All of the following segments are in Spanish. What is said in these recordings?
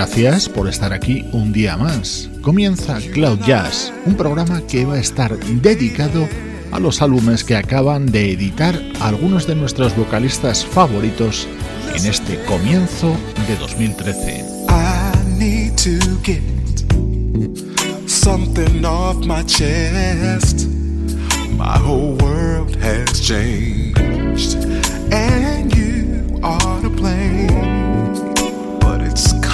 Gracias por estar aquí un día más. Comienza Cloud Jazz, un programa que va a estar dedicado a los álbumes que acaban de editar algunos de nuestros vocalistas favoritos en este comienzo de 2013. I need to get something off my chest. My whole world has changed, and you are to blame.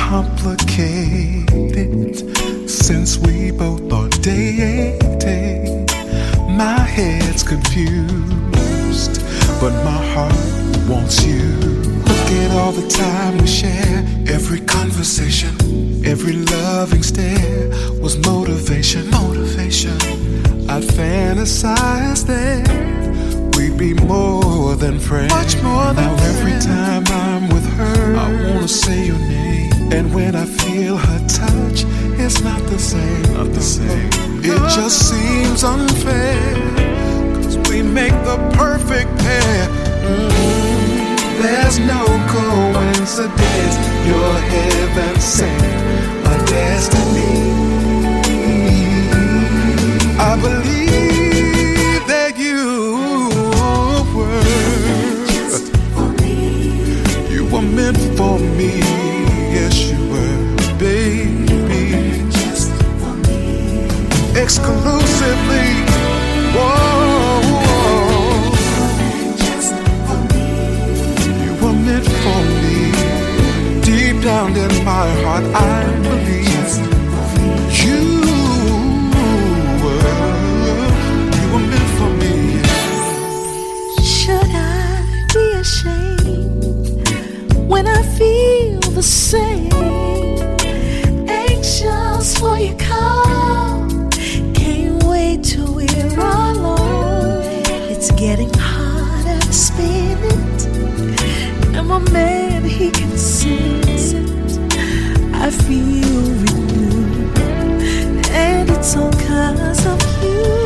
Complicated since we both are dating. My head's confused, but my heart wants you. Look at all the time we share, every conversation, every loving stare was motivation. Motivation. I fantasize that we'd be more than friends. Much more than now every time I'm with her, I wanna say your name, and when I feel her touch, it's not the same. Not the same. It just seems unfair. Cause we make the perfect pair. Mm, There's no coincidence. You're heaven sent, my destiny. I believe exclusively. Whoa, my man he can sense it. I feel renewed, and it's all 'cause of you.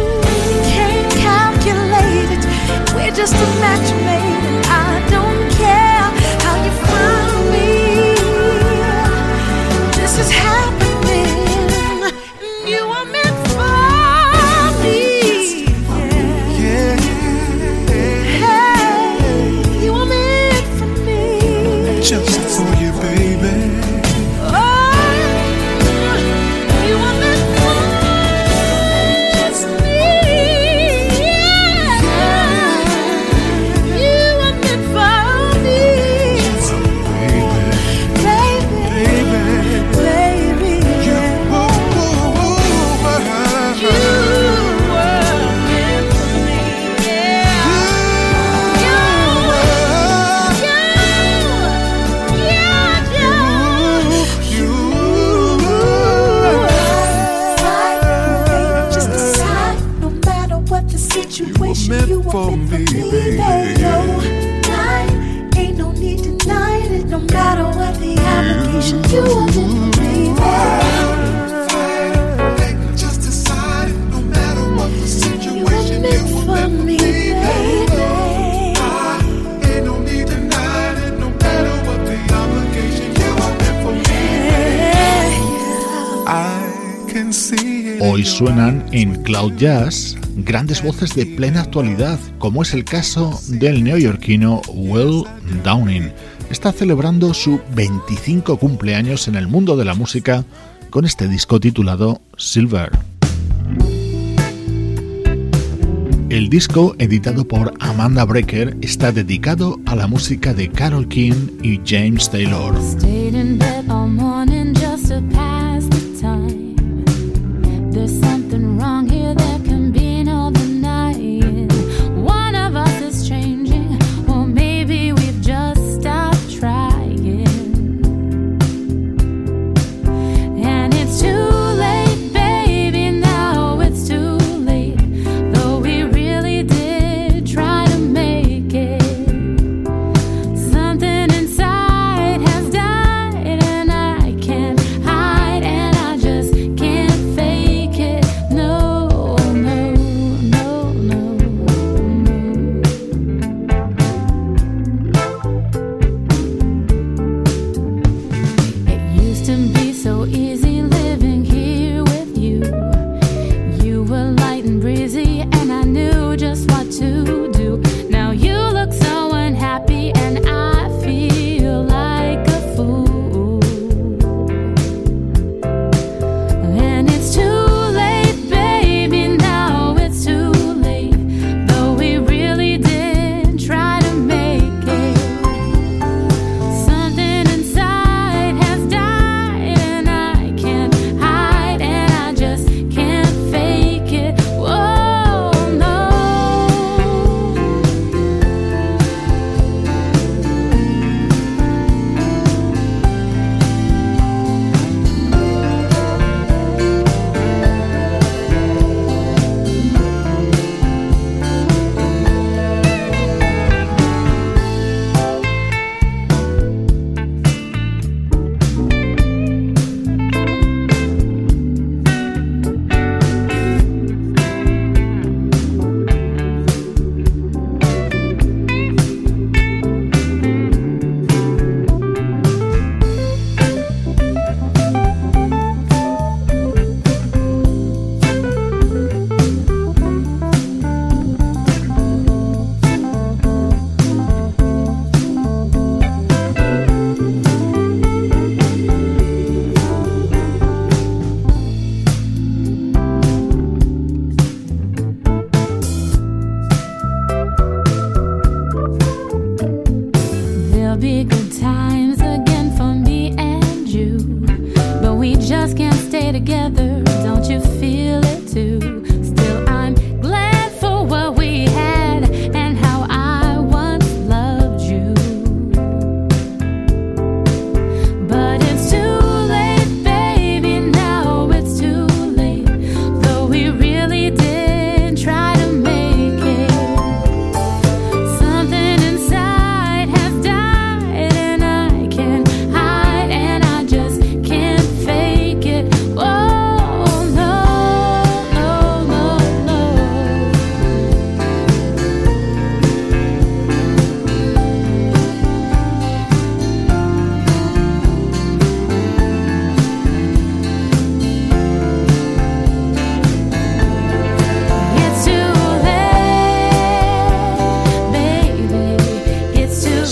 Cloud Jazz grandes voces de plena actualidad, como es el caso del neoyorquino Will Downing. Está celebrando su 25 cumpleaños en el mundo de la música con este disco titulado Silver. El disco, editado por Amanda Brecker, está dedicado a la música de Carol King y James Taylor.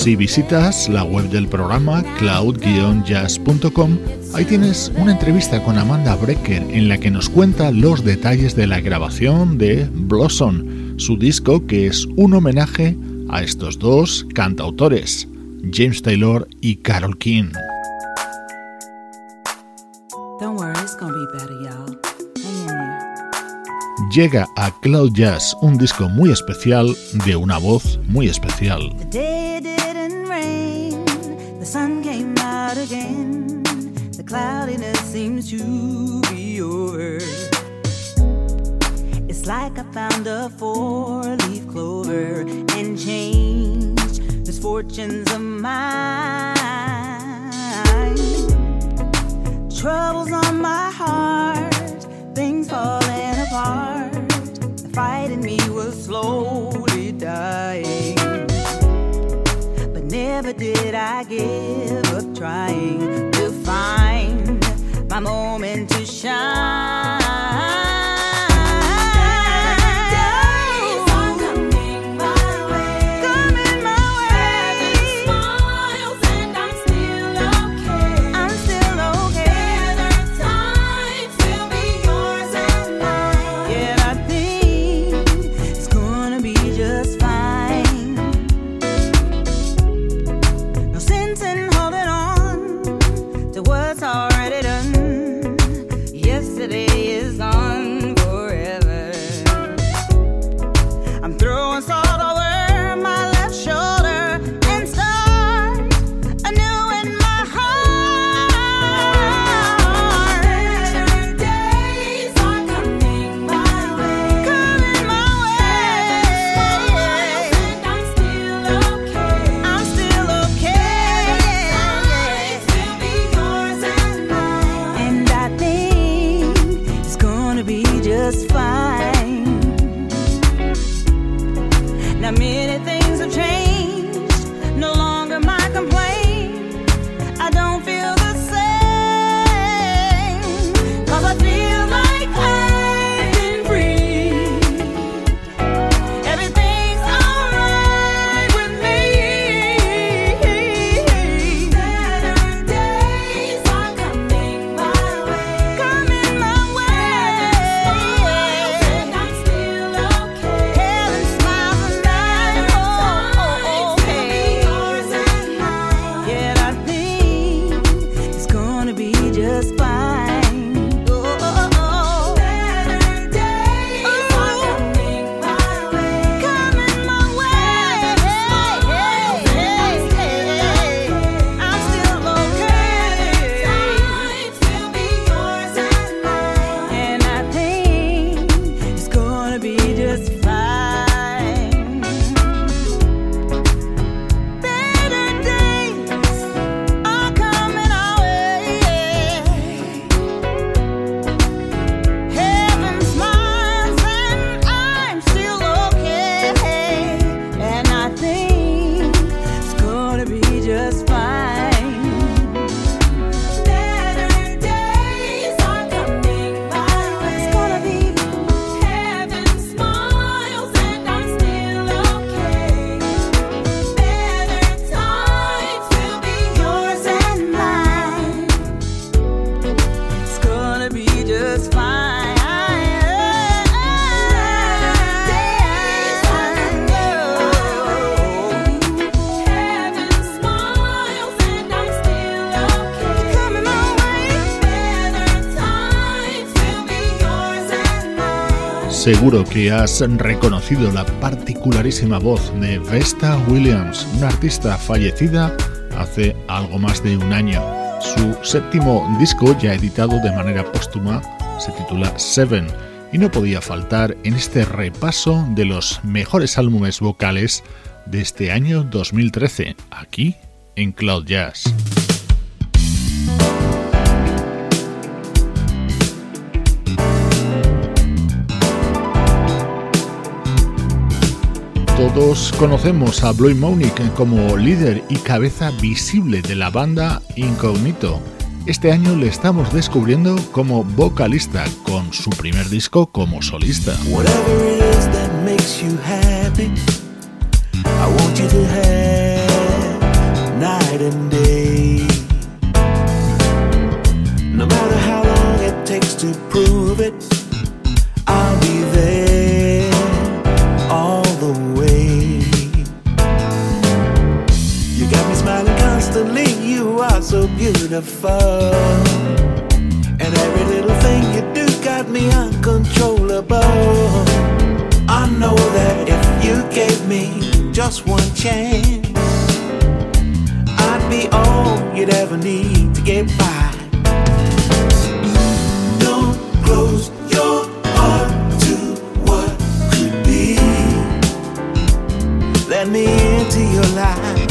Si visitas la web del programa cloud-jazz.com, ahí tienes una entrevista con Amanda Brecker en la que nos cuenta los detalles de la grabación de Blossom, su disco que es un homenaje a estos dos cantautores, James Taylor y Carol King. Llega a Cloud Jazz un disco muy especial de una voz muy especial. Sun came out again. The cloudiness seems to be over. It's like I found a four leaf clover and changed misfortunes of mine. Troubles on my heart, things falling apart. The fight in me was slowly dying. Did I give up trying to find my moment to shine. Seguro que has reconocido la particularísima voz de Vesta Williams, una artista fallecida hace algo más de un año. Su séptimo disco, ya editado de manera póstuma, se titula Seven y no podía faltar en este repaso de los mejores álbumes vocales de este año 2013, aquí en Cloud Jazz. Todos conocemos a Bloy Monique como líder y cabeza visible de la banda Incognito. Este año le estamos descubriendo como vocalista con su primer disco como solista. So beautiful. And every little thing you do got me uncontrollable. I know that if you gave me just one chance, I'd be all you'd ever need to get by. Don't close your heart to what could be. Let me into your life.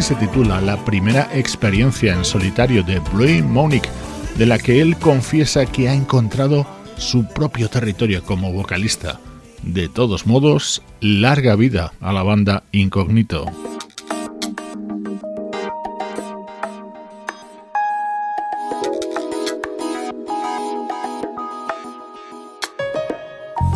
Se titula la primera experiencia en solitario de Blue Monique, de la que él confiesa que ha encontrado su propio territorio como vocalista. De todos modos, larga vida a la banda Incognito.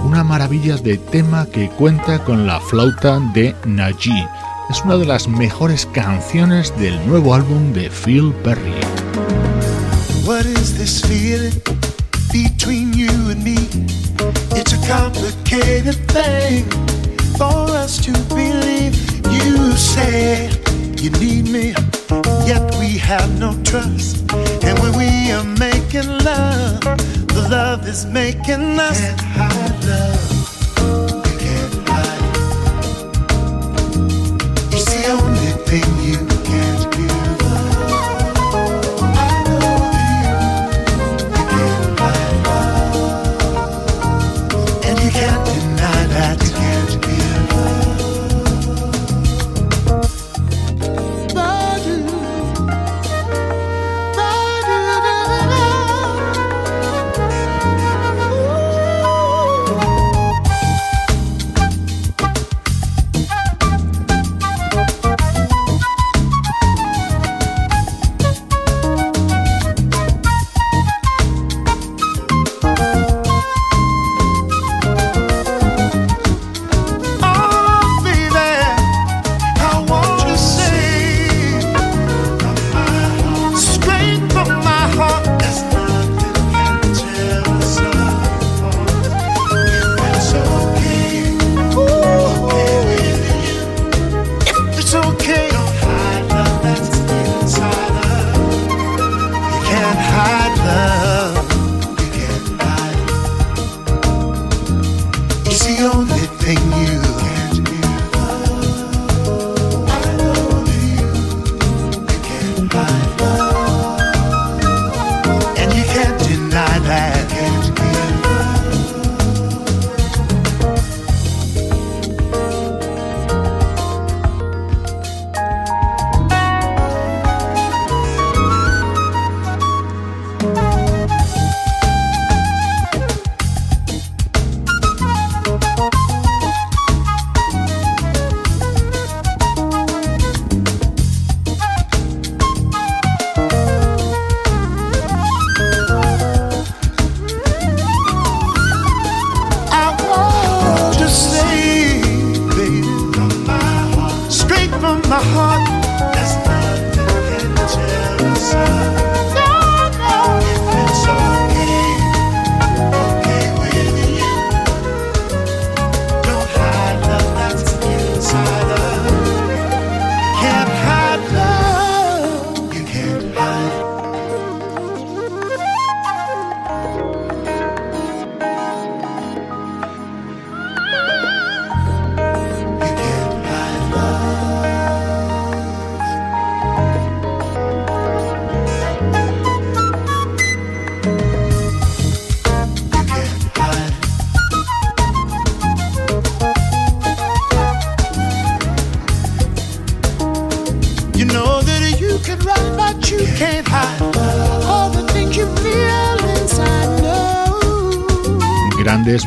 Una maravilla de tema que cuenta con la flauta de Najee. Es una de las mejores canciones del nuevo álbum de Phil Perry. What is this feeling between you and me? It's a complicated thing for us to believe. You say you need me, yet we have no trust. And when we are making love, the love is making us. Can't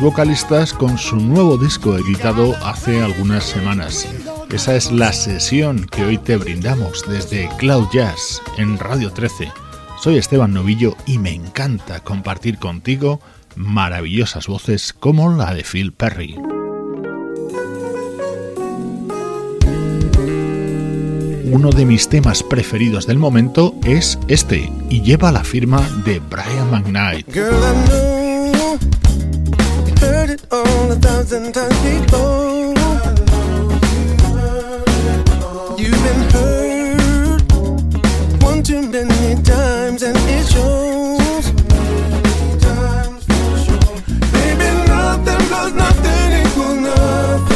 vocalistas con su nuevo disco editado hace algunas semanas. Esa es la sesión que hoy te brindamos desde Cloud Jazz en Radio 13. Soy Esteban Novillo y me encanta compartir contigo maravillosas voces como la de Phil Perry. Uno de mis temas preferidos del momento es este y lleva la firma de Brian McKnight. All a thousand times before. You've been hurt one too many times, and it shows. Baby, nothing plus nothing equals nothing.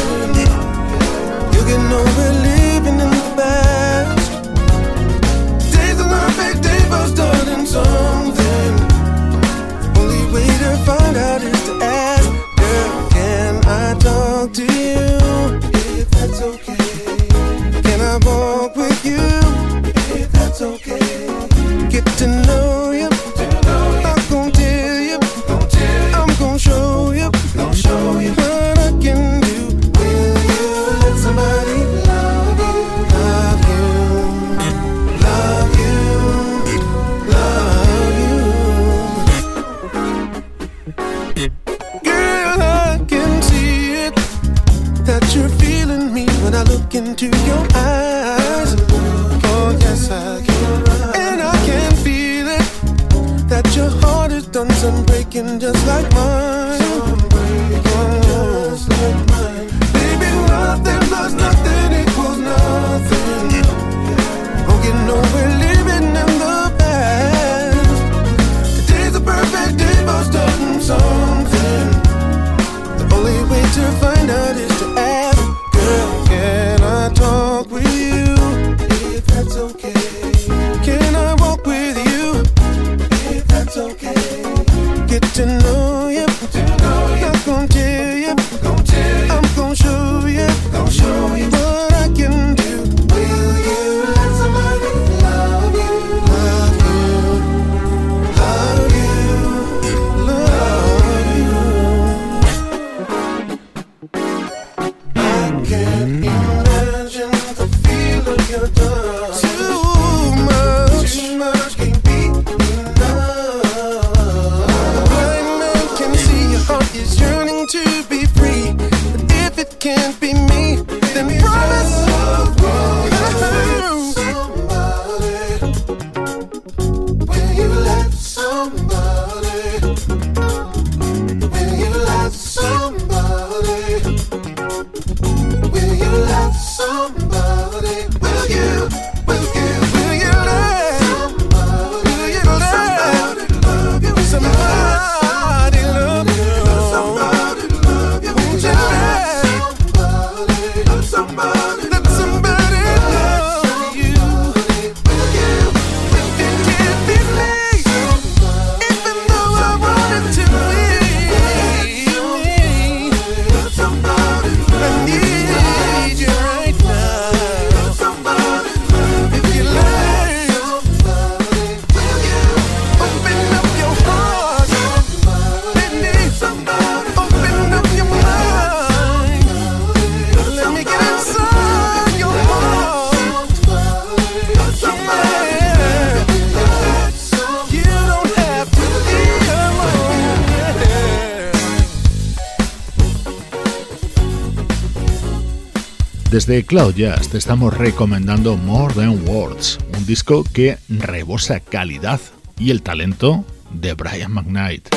Desde Cloud Jazz te estamos recomendando More Than Words, un disco que rebosa calidad y el talento de Brian McKnight.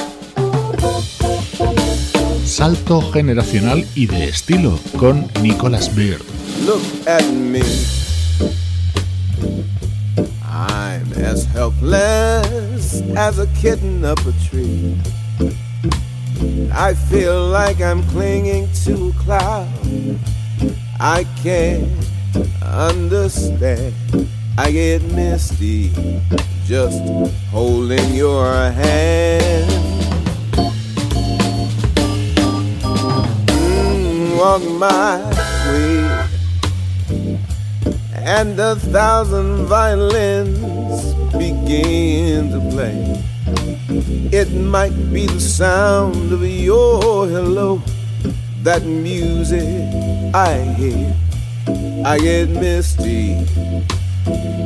Salto generacional y de estilo con Nicholas Beard. Look at me. I'm as helpless as a kitten up a tree. I feel like I'm clinging to a cloud. I can't understand. I get misty just holding your hand. Mm, walk my way and a thousand violins begin to play. It might be the sound of your hello, that music I hear. I get misty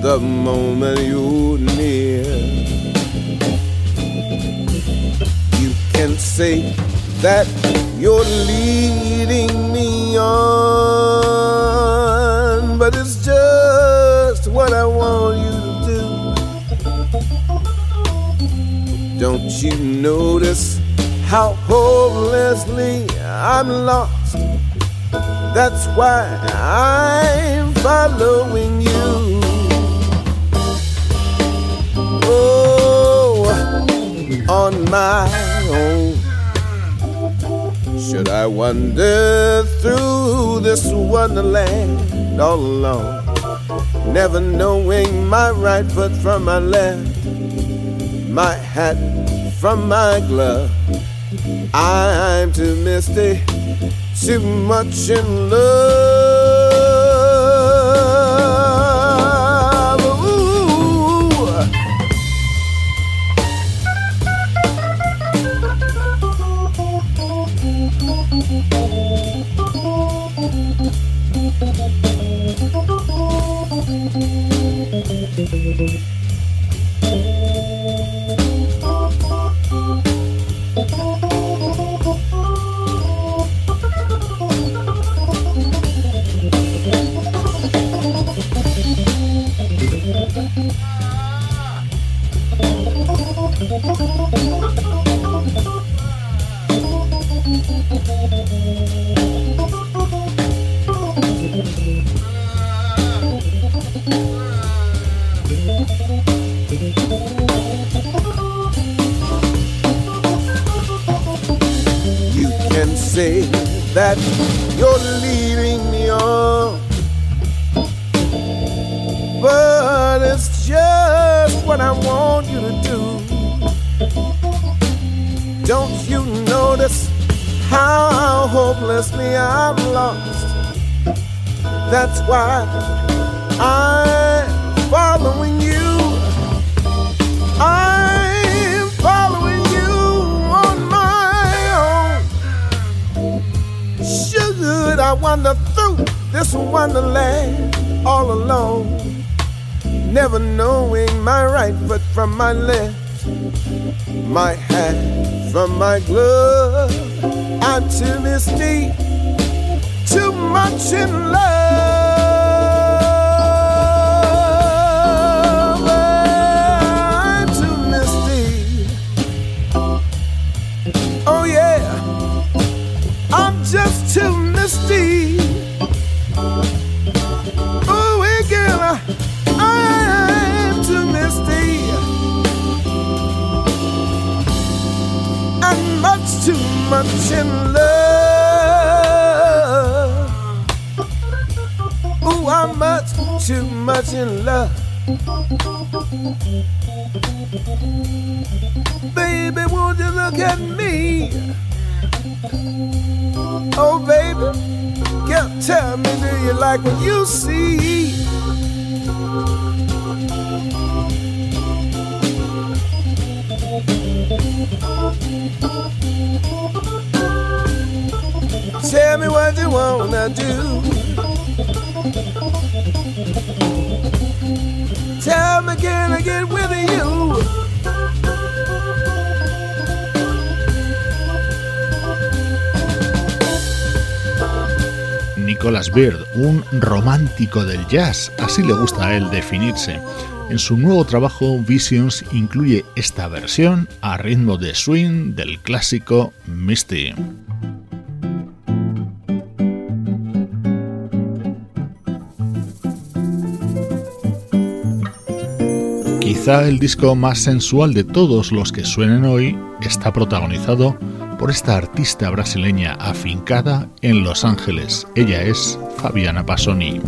the moment you're near. You can say that you're leading me on, but it's just what I want you to do. Don't you notice how hopelessly I'm lost? That's why I'm following you. Oh, on my own. Should I wander through this wonderland all alone? Never knowing my right foot from my left, my hat from my glove. I'm too misty, too much in love. I wander through this wonderland all alone? Never knowing my right foot from my left, my hat from my glove. I'm too misty, too much in love. Much in love. Ooh, I'm much too much in love. Baby, won't you look at me? Oh, baby, can't tell me, do you like what you see? Tell me what you wanna do. Tell me? Nicholas Beard, un romántico del jazz, así le gusta a él definirse. En su nuevo trabajo Visions incluye esta versión a ritmo de swing del clásico Misty. Quizá el disco más sensual de todos los que suenen hoy está protagonizado por esta artista brasileña afincada en Los Ángeles. Ella es Fabiana Pasoni.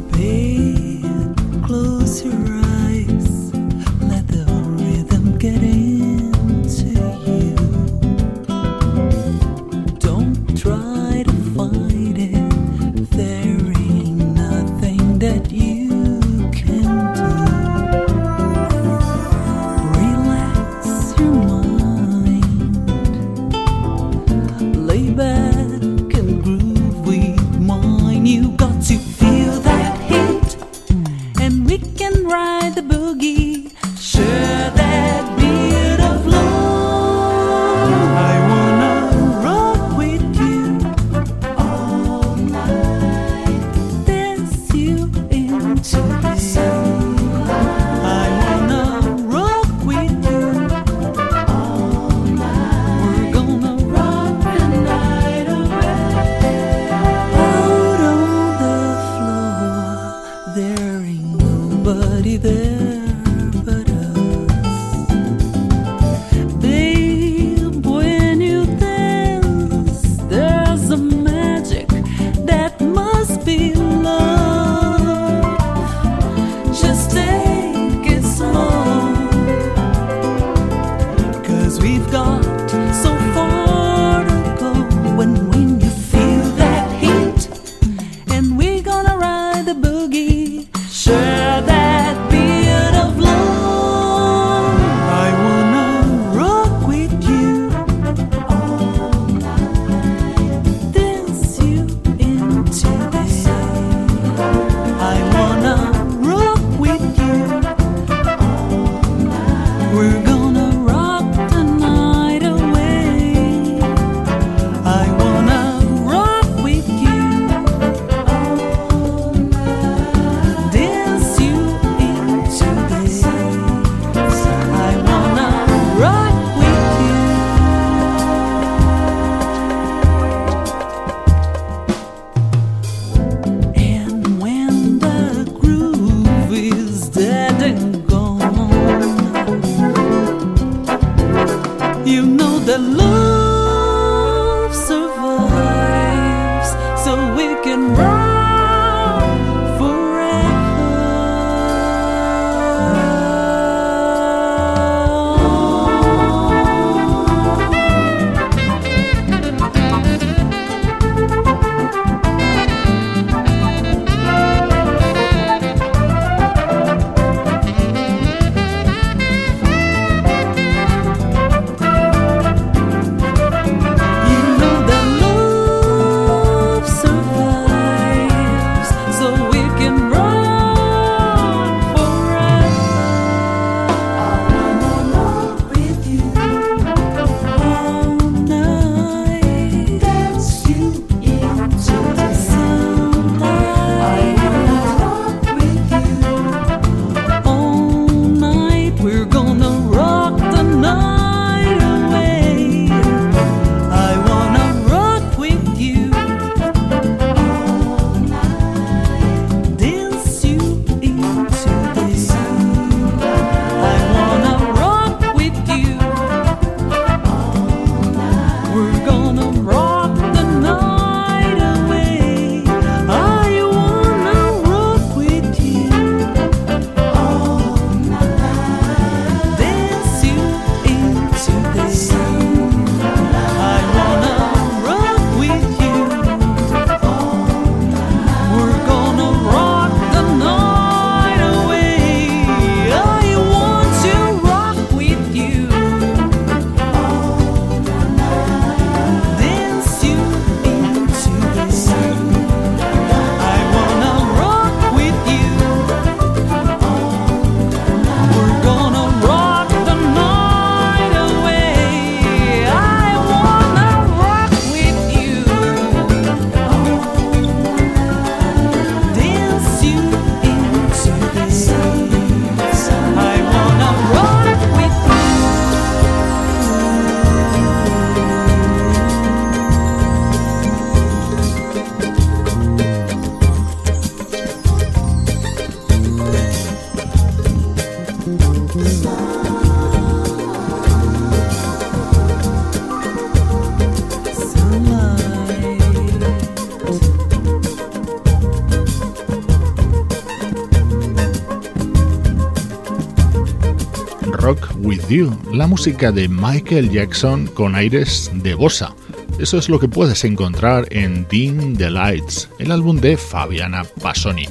La música de Michael Jackson con aires de bossa. Eso es lo que puedes encontrar en Dim the Lights, el álbum de Fabiana Pasoni.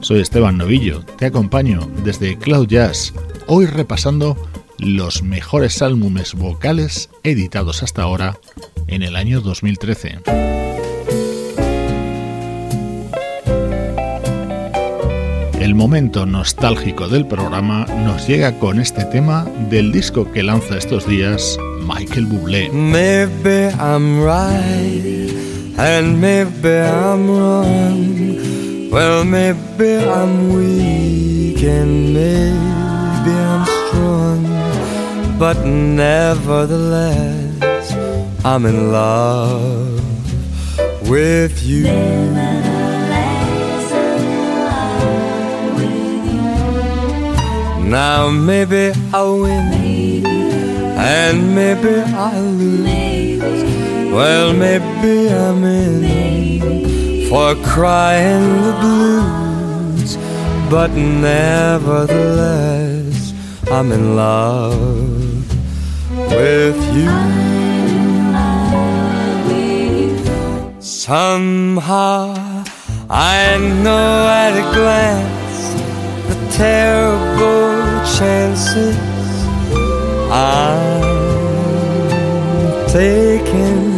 Soy Esteban Novillo, te acompaño desde Cloud Jazz, hoy repasando los mejores álbumes vocales editados hasta ahora en el año 2013. El momento nostálgico del programa nos llega con este tema del disco que lanza estos días Michael Bublé. Maybe I'm right and maybe I'm wrong. Well, maybe I'm weak and maybe I'm strong. But nevertheless, I'm in love with you. Now maybe I'll win and maybe I'll lose. Well, maybe I'm in for crying the blues, but nevertheless I'm in love with you. Somehow I know at a glance the terrible chances I'm taking.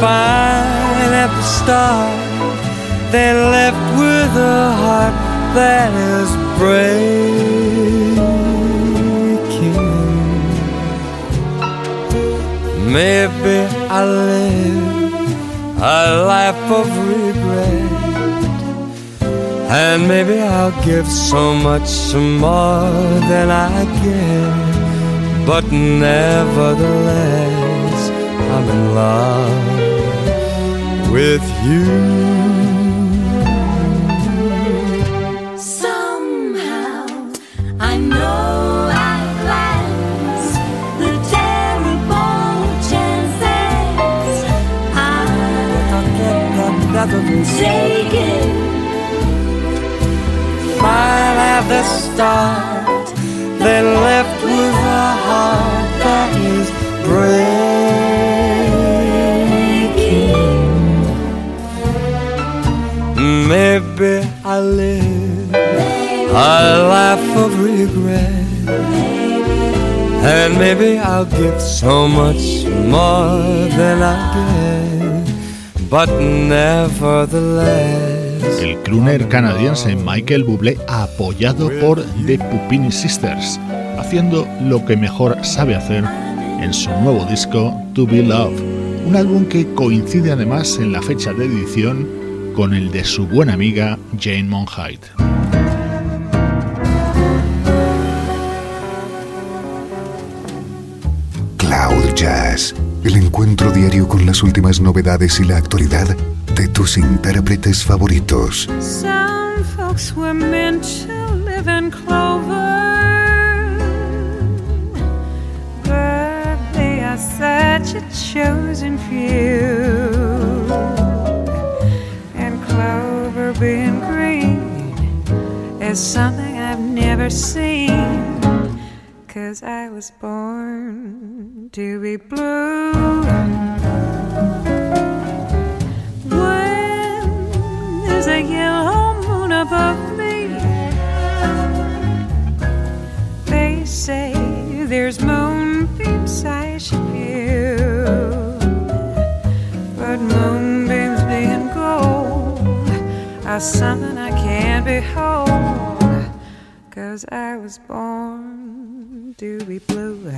Fine at the start, then left with a heart that is breaking. Maybe I live a life of regret and maybe I'll give so much more than I get. But nevertheless, I'm in love with you. The start, then left with a heart that is breaking. Maybe I live a life of regret. And maybe I'll give so much more than I get. But nevertheless. Crooner canadiense Michael Bublé apoyado por The Pupini Sisters, haciendo lo que mejor sabe hacer en su nuevo disco To Be Love, un álbum que coincide además en la fecha de edición con el de su buena amiga Jane Monheit. Cloud Jazz, el encuentro diario con las últimas novedades y la actualidad de tus intérpretes favoritos. Some folks were meant to live in clover, but they are such a chosen few. And clover being green is something I've never seen. Cause I was born to be blue. Above me, they say there's moonbeams I should view. But moonbeams being gold are something I can't behold. Cause I was born to be blue.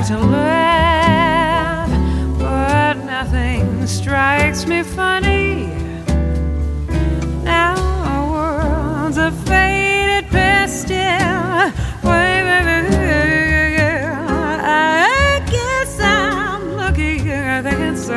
Like to laugh, but nothing strikes me funny. Now our worlds are faded past I guess I'm lucky I think it's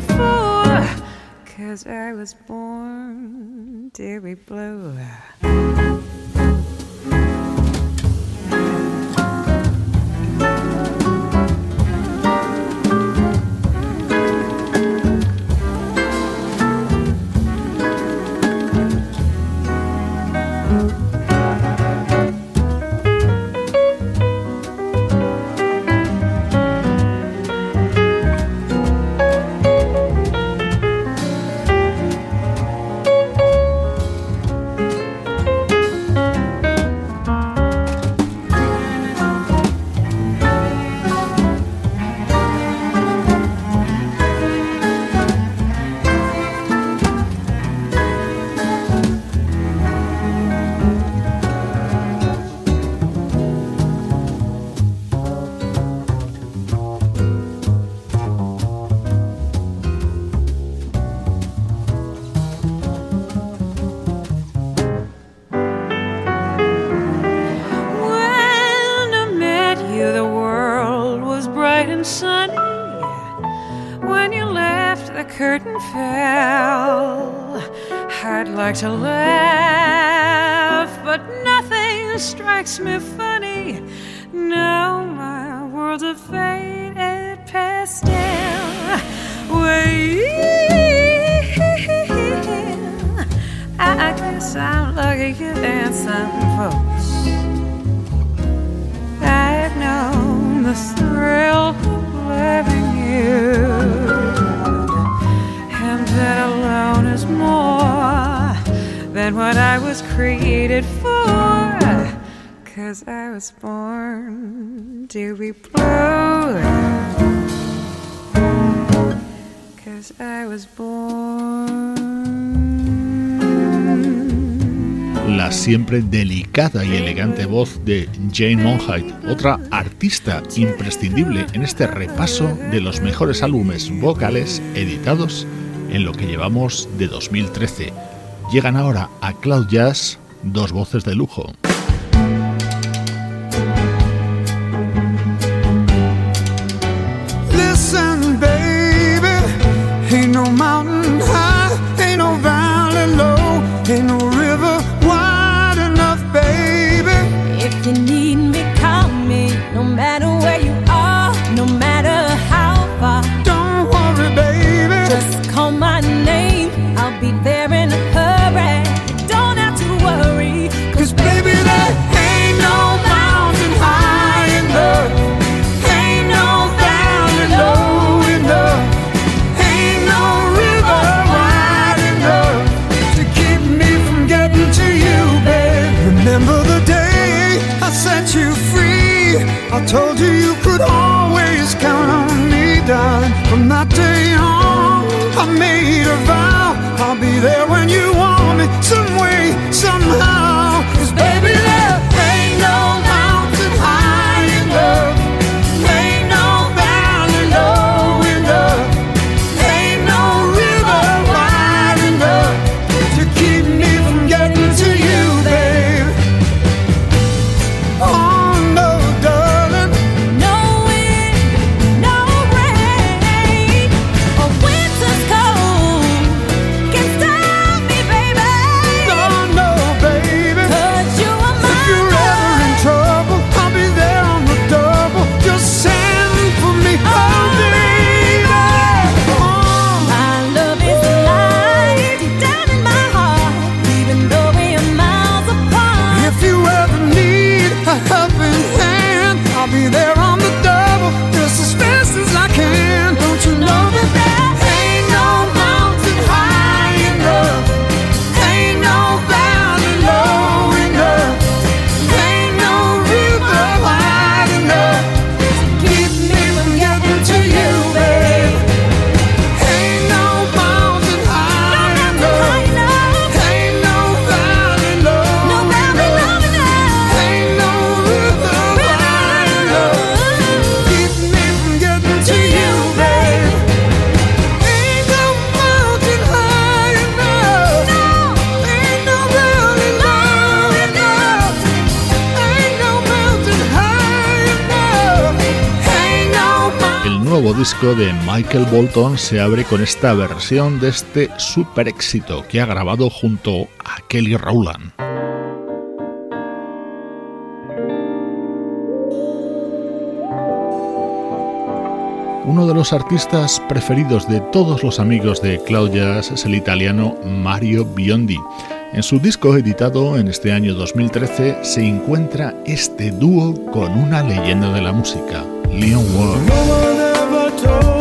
created for. Cause I was born to be blue. Siempre delicada y elegante voz de Jane Monheit, otra artista imprescindible en este repaso de los mejores álbumes vocales editados en lo que llevamos de 2013. Llegan ahora a Cloud Jazz dos voces de lujo. Disco de Michael Bolton se abre con esta versión de este super éxito que ha grabado junto a Kelly Rowland. Uno de los artistas preferidos de todos los amigos de Cloud es el italiano Mario Biondi. En su disco editado en este año 2013 se encuentra este dúo con una leyenda de la música, Leon Ward. Oh.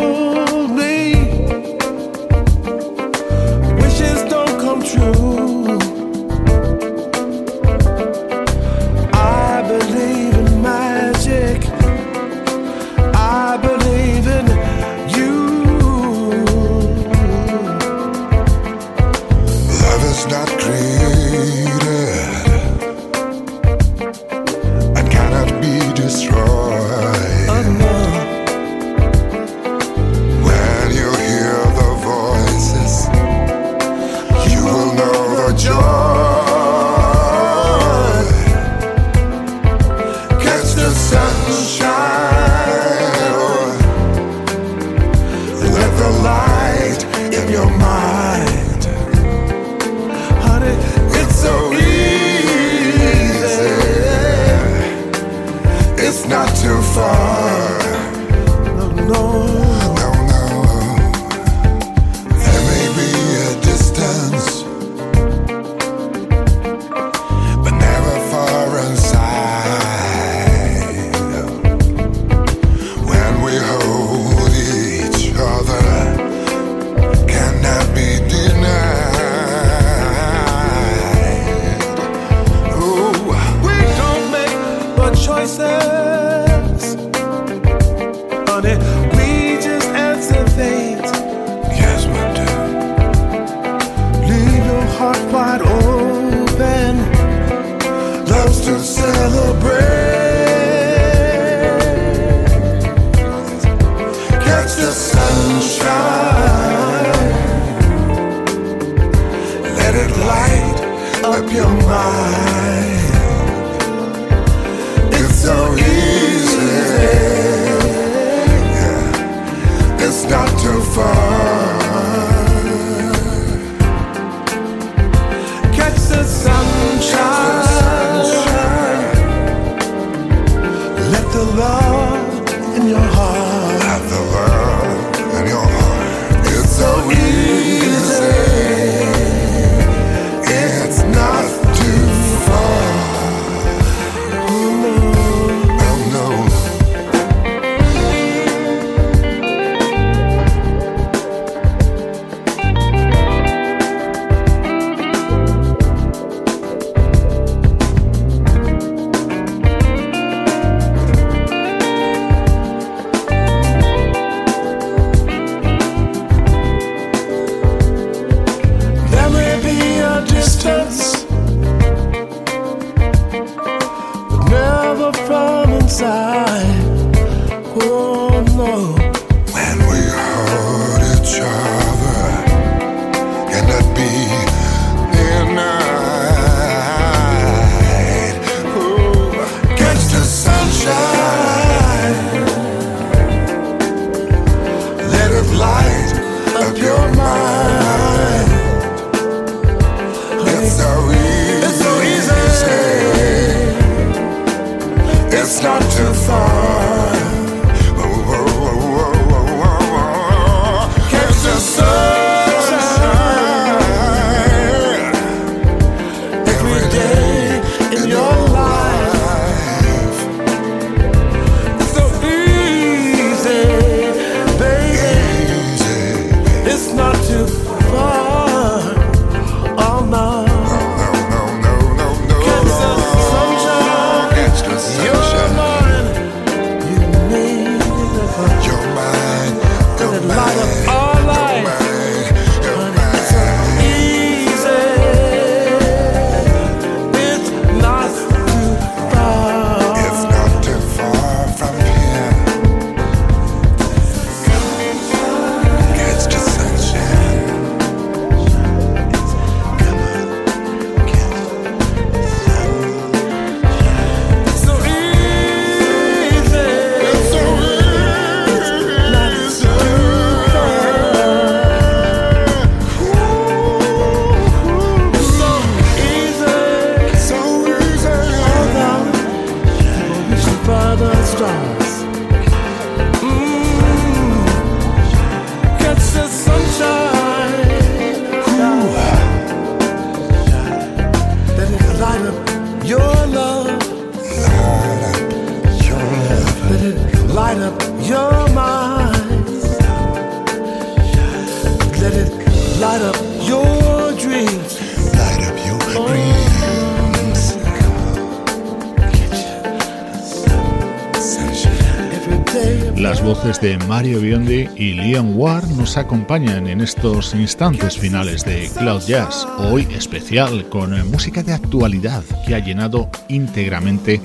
De Mario Biondi y Liam Ward nos acompañan en estos instantes finales de Cloud Jazz, hoy especial con música de actualidad que ha llenado íntegramente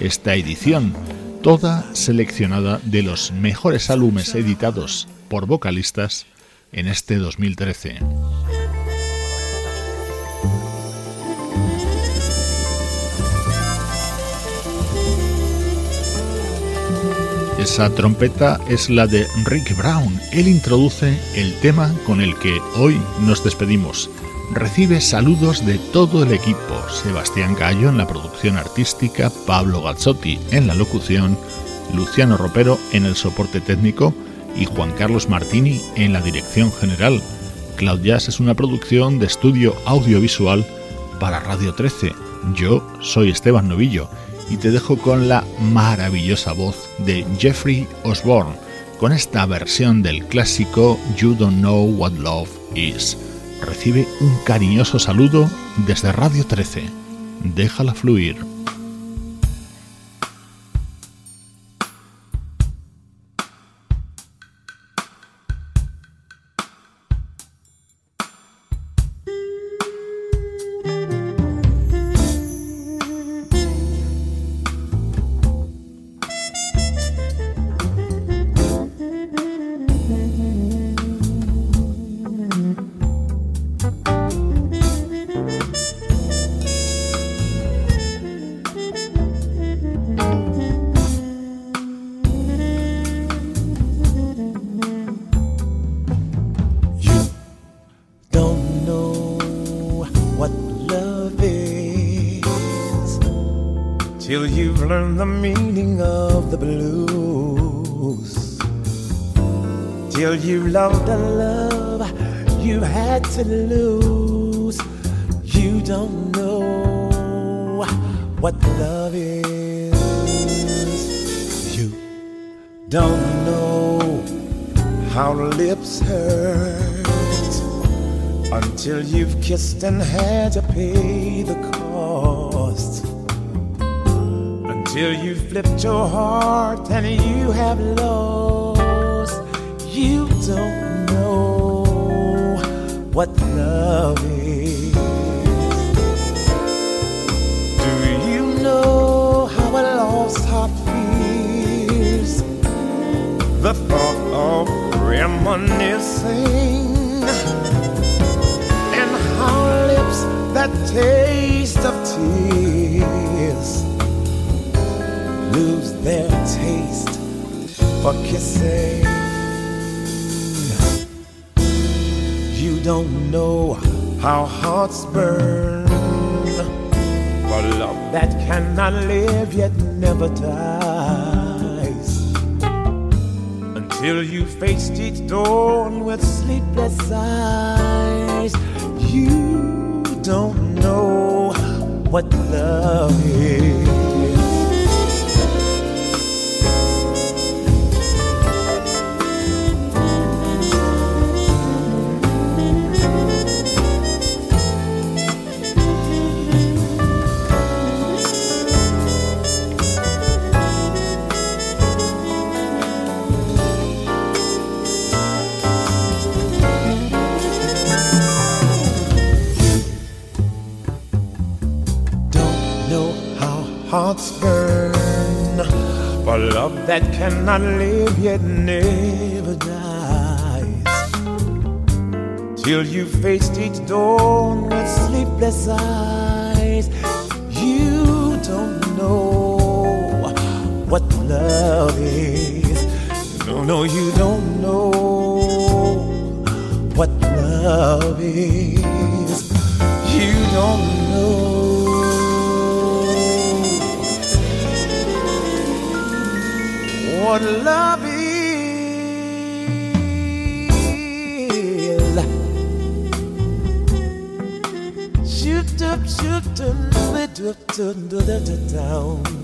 esta edición, toda seleccionada de los mejores álbumes editados por vocalistas en este 2013. Esa trompeta es la de Rick Brown. Él introduce el tema con el que hoy nos despedimos. Recibe saludos de todo el equipo. Sebastián Gallo en la producción artística, Pablo Gazzotti en la locución, Luciano Ropero en el soporte técnico y Juan Carlos Martini en la dirección general. Cloud Jazz es una producción de estudio audiovisual para Radio 13. Yo soy Esteban Novillo y te dejo con la maravillosa voz de Jeffrey Osborne, con esta versión del clásico You Don't Know What Love Is. Recibe un cariñoso saludo desde Radio 13. Déjala fluir. For say. You don't know how hearts burn for love that cannot live yet never dies. Until you faced each dawn with sleepless eyes, you don't know what love is. That cannot live yet never dies. Till you faced each dawn with sleepless eyes, you don't know what love is. No, no, you don't know what love is. You don't what love is. Shoot up, shoot up, down.